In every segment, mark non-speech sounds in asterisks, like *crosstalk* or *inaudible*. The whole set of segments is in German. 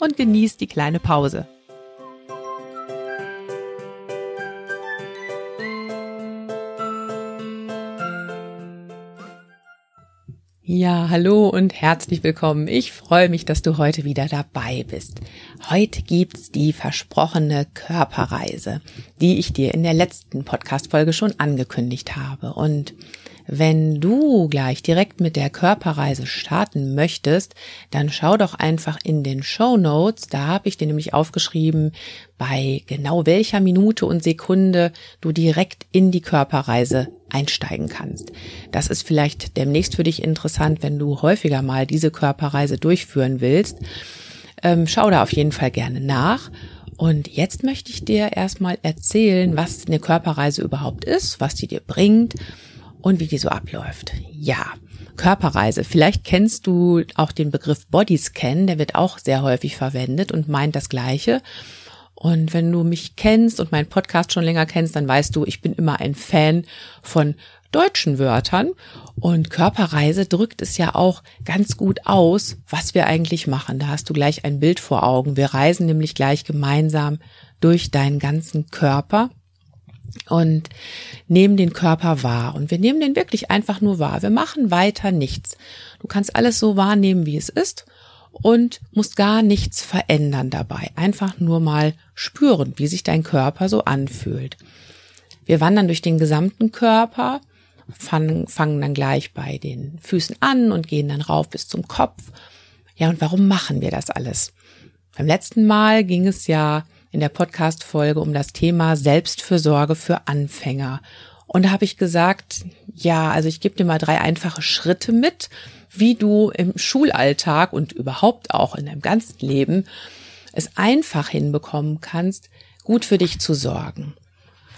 und genieß die kleine Pause. Ja, hallo und herzlich willkommen. Ich freue mich, dass du heute wieder dabei bist. Heute gibt's die versprochene Körperreise, die ich dir in der letzten Podcast-Folge schon angekündigt habe. Und wenn du gleich direkt mit der Körperreise starten möchtest, dann schau doch einfach in den Show Notes. Da habe ich dir nämlich aufgeschrieben, bei genau welcher Minute und Sekunde du direkt in die Körperreise einsteigen kannst. Das ist vielleicht demnächst für dich interessant, wenn du häufiger mal diese Körperreise durchführen willst. Ähm, schau da auf jeden Fall gerne nach. Und jetzt möchte ich dir erstmal erzählen, was eine Körperreise überhaupt ist, was die dir bringt und wie die so abläuft. Ja, Körperreise. Vielleicht kennst du auch den Begriff Bodyscan, der wird auch sehr häufig verwendet und meint das Gleiche. Und wenn du mich kennst und meinen Podcast schon länger kennst, dann weißt du, ich bin immer ein Fan von deutschen Wörtern. Und Körperreise drückt es ja auch ganz gut aus, was wir eigentlich machen. Da hast du gleich ein Bild vor Augen. Wir reisen nämlich gleich gemeinsam durch deinen ganzen Körper und nehmen den Körper wahr. Und wir nehmen den wirklich einfach nur wahr. Wir machen weiter nichts. Du kannst alles so wahrnehmen, wie es ist und musst gar nichts verändern dabei. Einfach nur mal spüren, wie sich dein Körper so anfühlt. Wir wandern durch den gesamten Körper, fangen, dann gleich bei den Füßen an und gehen dann rauf bis zum Kopf. Ja, und warum machen wir das alles? Beim letzten Mal ging es ja in der Podcast-Folge um das Thema Selbstfürsorge für Anfänger. Und da habe ich gesagt, ja, also ich gebe dir mal drei einfache Schritte mit, wie du im Schulalltag und überhaupt auch in deinem ganzen Leben es einfach hinbekommen kannst, gut für dich zu sorgen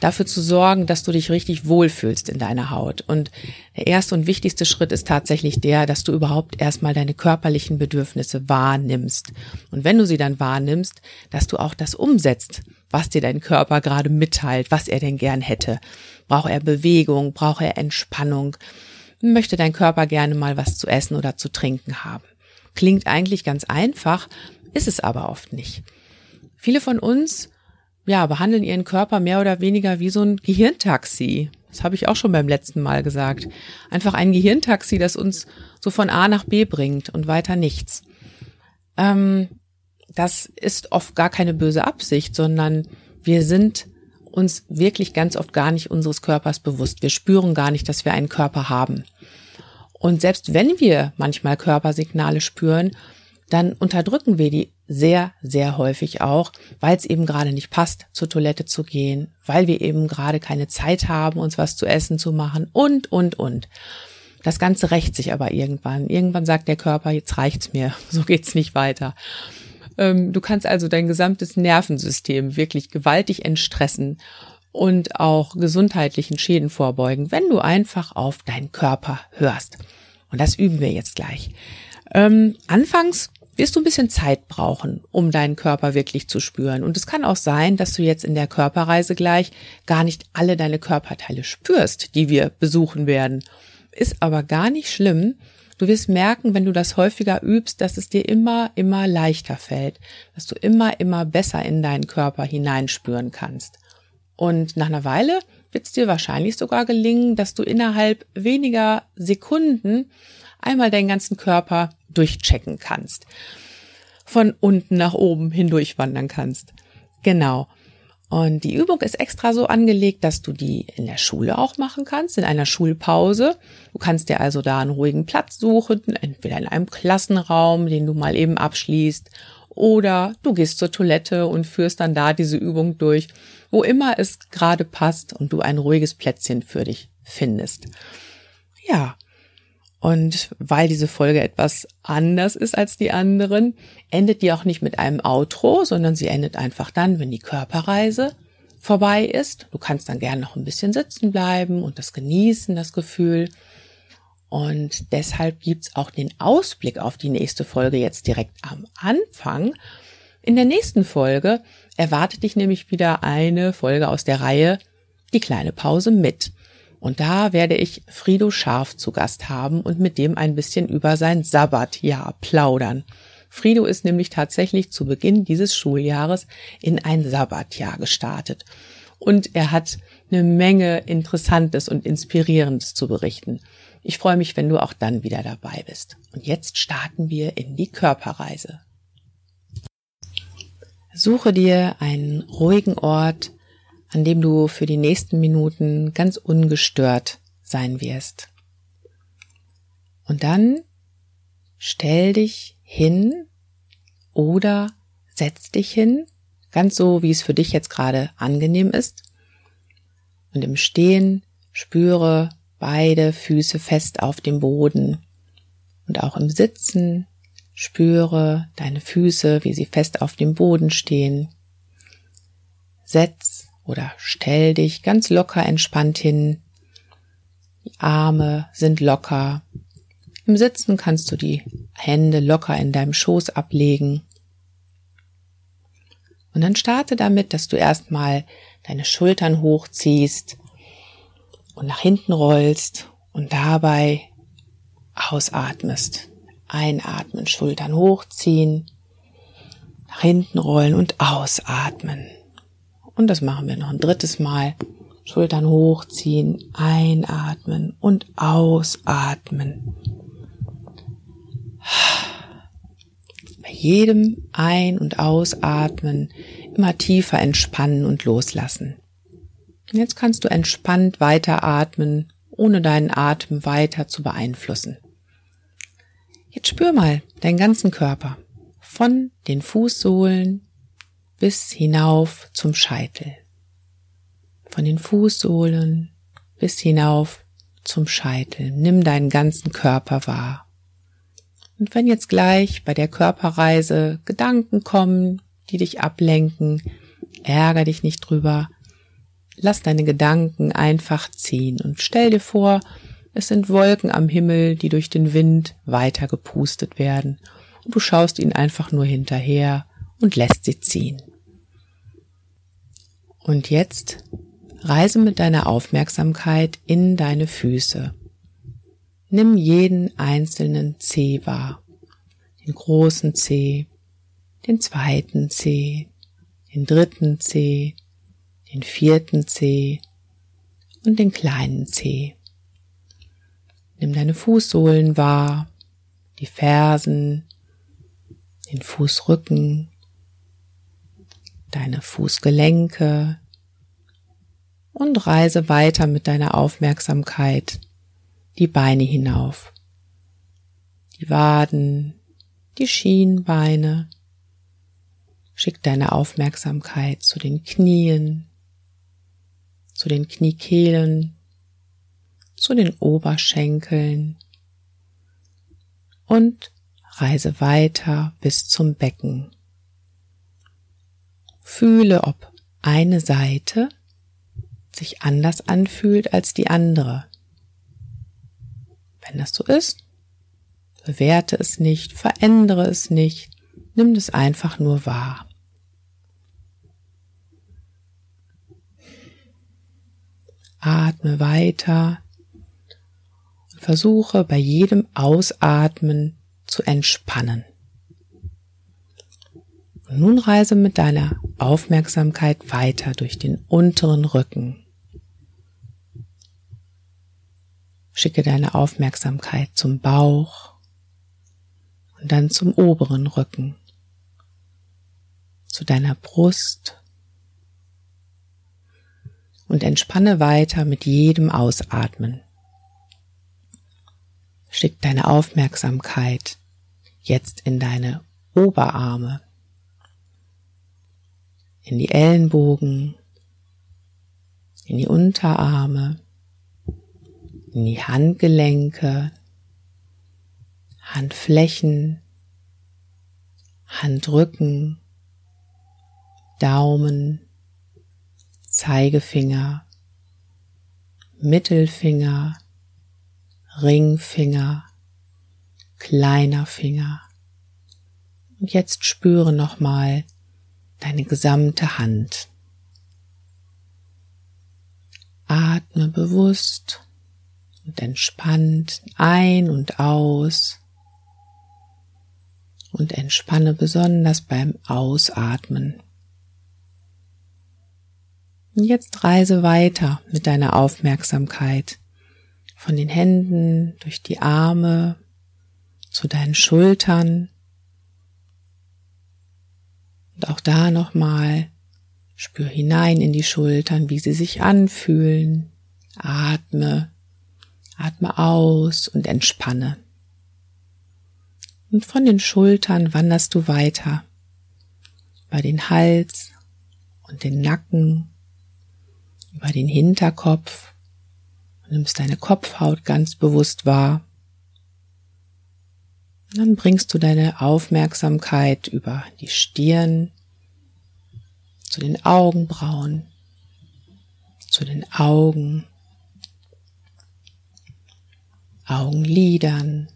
dafür zu sorgen, dass du dich richtig wohlfühlst in deiner Haut. Und der erste und wichtigste Schritt ist tatsächlich der, dass du überhaupt erstmal deine körperlichen Bedürfnisse wahrnimmst. Und wenn du sie dann wahrnimmst, dass du auch das umsetzt, was dir dein Körper gerade mitteilt, was er denn gern hätte. Braucht er Bewegung? Braucht er Entspannung? Möchte dein Körper gerne mal was zu essen oder zu trinken haben? Klingt eigentlich ganz einfach, ist es aber oft nicht. Viele von uns ja, behandeln ihren Körper mehr oder weniger wie so ein Gehirntaxi. Das habe ich auch schon beim letzten Mal gesagt. Einfach ein Gehirntaxi, das uns so von A nach B bringt und weiter nichts. Ähm, das ist oft gar keine böse Absicht, sondern wir sind uns wirklich ganz oft gar nicht unseres Körpers bewusst. Wir spüren gar nicht, dass wir einen Körper haben. Und selbst wenn wir manchmal Körpersignale spüren, dann unterdrücken wir die sehr, sehr häufig auch, weil es eben gerade nicht passt, zur Toilette zu gehen, weil wir eben gerade keine Zeit haben, uns was zu essen zu machen und, und, und. Das Ganze rächt sich aber irgendwann. Irgendwann sagt der Körper, jetzt reicht's mir, *laughs* so geht's nicht weiter. Ähm, du kannst also dein gesamtes Nervensystem wirklich gewaltig entstressen und auch gesundheitlichen Schäden vorbeugen, wenn du einfach auf deinen Körper hörst. Und das üben wir jetzt gleich. Ähm, anfangs wirst du ein bisschen Zeit brauchen, um deinen Körper wirklich zu spüren. Und es kann auch sein, dass du jetzt in der Körperreise gleich gar nicht alle deine Körperteile spürst, die wir besuchen werden. Ist aber gar nicht schlimm. Du wirst merken, wenn du das häufiger übst, dass es dir immer, immer leichter fällt, dass du immer, immer besser in deinen Körper hineinspüren kannst. Und nach einer Weile wird es dir wahrscheinlich sogar gelingen, dass du innerhalb weniger Sekunden einmal deinen ganzen Körper durchchecken kannst. Von unten nach oben hindurch wandern kannst. Genau. Und die Übung ist extra so angelegt, dass du die in der Schule auch machen kannst, in einer Schulpause. Du kannst dir also da einen ruhigen Platz suchen, entweder in einem Klassenraum, den du mal eben abschließt, oder du gehst zur Toilette und führst dann da diese Übung durch, wo immer es gerade passt und du ein ruhiges Plätzchen für dich findest. Ja, Und weil diese Folge etwas anders ist als die anderen, endet die auch nicht mit einem Outro, sondern sie endet einfach dann, wenn die Körperreise vorbei ist. Du kannst dann gerne noch ein bisschen sitzen bleiben und das genießen, das Gefühl. Und deshalb gibt's auch den Ausblick auf die nächste Folge jetzt direkt am Anfang. In der nächsten Folge erwartet dich nämlich wieder eine Folge aus der Reihe Die kleine Pause mit. Und da werde ich Frido Scharf zu Gast haben und mit dem ein bisschen über sein Sabbatjahr plaudern. Frido ist nämlich tatsächlich zu Beginn dieses Schuljahres in ein Sabbatjahr gestartet. Und er hat eine Menge Interessantes und Inspirierendes zu berichten. Ich freue mich, wenn du auch dann wieder dabei bist. Und jetzt starten wir in die Körperreise. Suche dir einen ruhigen Ort, an dem du für die nächsten Minuten ganz ungestört sein wirst. Und dann stell dich hin oder setz dich hin, ganz so, wie es für dich jetzt gerade angenehm ist. Und im Stehen spüre beide Füße fest auf dem Boden. Und auch im Sitzen spüre deine Füße, wie sie fest auf dem Boden stehen. Setz oder stell dich ganz locker entspannt hin. Die Arme sind locker. Im Sitzen kannst du die Hände locker in deinem Schoß ablegen. Und dann starte damit, dass du erstmal deine Schultern hochziehst und nach hinten rollst und dabei ausatmest. Einatmen, Schultern hochziehen, nach hinten rollen und ausatmen. Und das machen wir noch ein drittes Mal. Schultern hochziehen, einatmen und ausatmen. Bei jedem Ein- und Ausatmen immer tiefer entspannen und loslassen. Jetzt kannst du entspannt weiteratmen, ohne deinen Atem weiter zu beeinflussen. Jetzt spür mal deinen ganzen Körper. Von den Fußsohlen bis hinauf zum Scheitel. Von den Fußsohlen bis hinauf zum Scheitel. Nimm deinen ganzen Körper wahr. Und wenn jetzt gleich bei der Körperreise Gedanken kommen, die dich ablenken, ärger dich nicht drüber. Lass deine Gedanken einfach ziehen und stell dir vor, es sind Wolken am Himmel, die durch den Wind weiter gepustet werden und du schaust ihnen einfach nur hinterher und lässt sie ziehen. Und jetzt reise mit deiner Aufmerksamkeit in deine Füße. Nimm jeden einzelnen Zeh wahr. Den großen Zeh, den zweiten Zeh, den dritten Zeh, den vierten Zeh und den kleinen Zeh. Nimm deine Fußsohlen wahr, die Fersen, den Fußrücken, deine Fußgelenke und reise weiter mit deiner Aufmerksamkeit die Beine hinauf. Die Waden, die Schienbeine. Schick deine Aufmerksamkeit zu den Knien, zu den Kniekehlen, zu den Oberschenkeln und reise weiter bis zum Becken. Fühle, ob eine Seite sich anders anfühlt als die andere. Wenn das so ist, bewerte es nicht, verändere es nicht, nimm es einfach nur wahr. Atme weiter und versuche bei jedem Ausatmen zu entspannen. Und nun reise mit deiner Aufmerksamkeit weiter durch den unteren Rücken. Schicke deine Aufmerksamkeit zum Bauch und dann zum oberen Rücken, zu deiner Brust und entspanne weiter mit jedem Ausatmen. Schick deine Aufmerksamkeit jetzt in deine Oberarme, in die Ellenbogen, in die Unterarme, in die Handgelenke, Handflächen, Handrücken, Daumen, Zeigefinger, Mittelfinger, Ringfinger, kleiner Finger. Und jetzt spüre nochmal deine gesamte Hand. Atme bewusst und entspannt ein und aus und entspanne besonders beim Ausatmen. Und jetzt reise weiter mit deiner Aufmerksamkeit von den Händen durch die Arme zu deinen Schultern. Und auch da nochmal spür hinein in die Schultern, wie sie sich anfühlen. Atme, atme aus und entspanne. Und von den Schultern wanderst du weiter über den Hals und den Nacken, über den Hinterkopf nimmst deine Kopfhaut ganz bewusst wahr. Dann bringst du deine Aufmerksamkeit über die Stirn zu den Augenbrauen, zu den Augen, Augenlidern.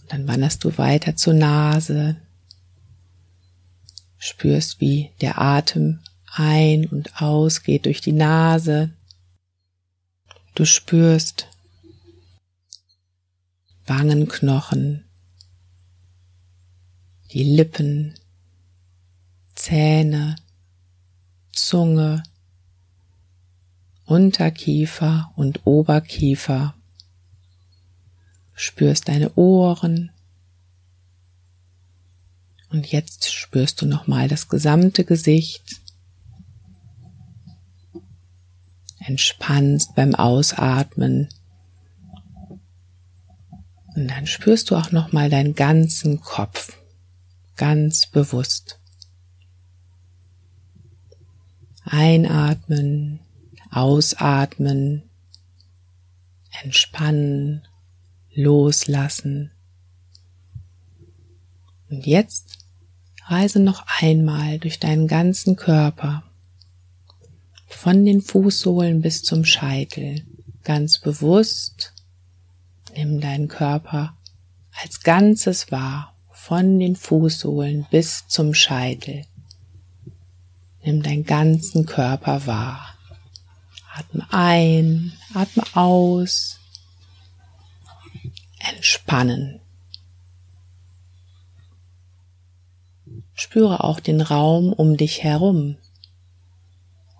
Und dann wanderst du weiter zur Nase, spürst, wie der Atem ein und aus geht durch die Nase. Du spürst Wangenknochen, die Lippen, Zähne, Zunge, Unterkiefer und Oberkiefer. Spürst deine Ohren. Und jetzt spürst du nochmal das gesamte Gesicht. Entspannst beim Ausatmen. Und dann spürst du auch nochmal deinen ganzen Kopf. Ganz bewusst. Einatmen, ausatmen, entspannen, loslassen. Und jetzt reise noch einmal durch deinen ganzen Körper, von den Fußsohlen bis zum Scheitel, ganz bewusst. Nimm deinen Körper als Ganzes wahr, von den Fußsohlen bis zum Scheitel. Nimm deinen ganzen Körper wahr. Atme ein, atme aus. Entspannen. Spüre auch den Raum um dich herum.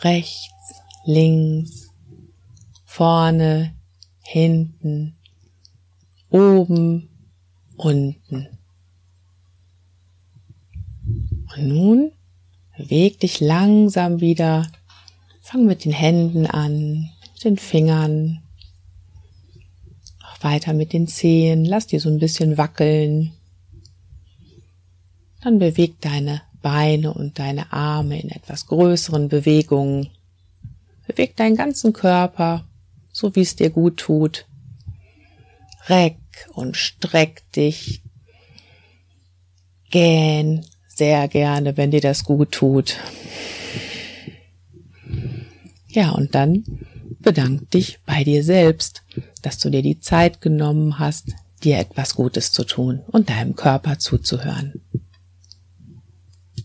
Rechts, links, vorne, hinten, oben, unten. Und nun Beweg dich langsam wieder. Fang mit den Händen an, mit den Fingern. Auch weiter mit den Zehen. Lass die so ein bisschen wackeln. Dann beweg deine Beine und deine Arme in etwas größeren Bewegungen. Beweg deinen ganzen Körper, so wie es dir gut tut. Reck und streck dich. Gähn sehr gerne, wenn dir das gut tut. Ja, und dann bedank dich bei dir selbst, dass du dir die Zeit genommen hast, dir etwas Gutes zu tun und deinem Körper zuzuhören.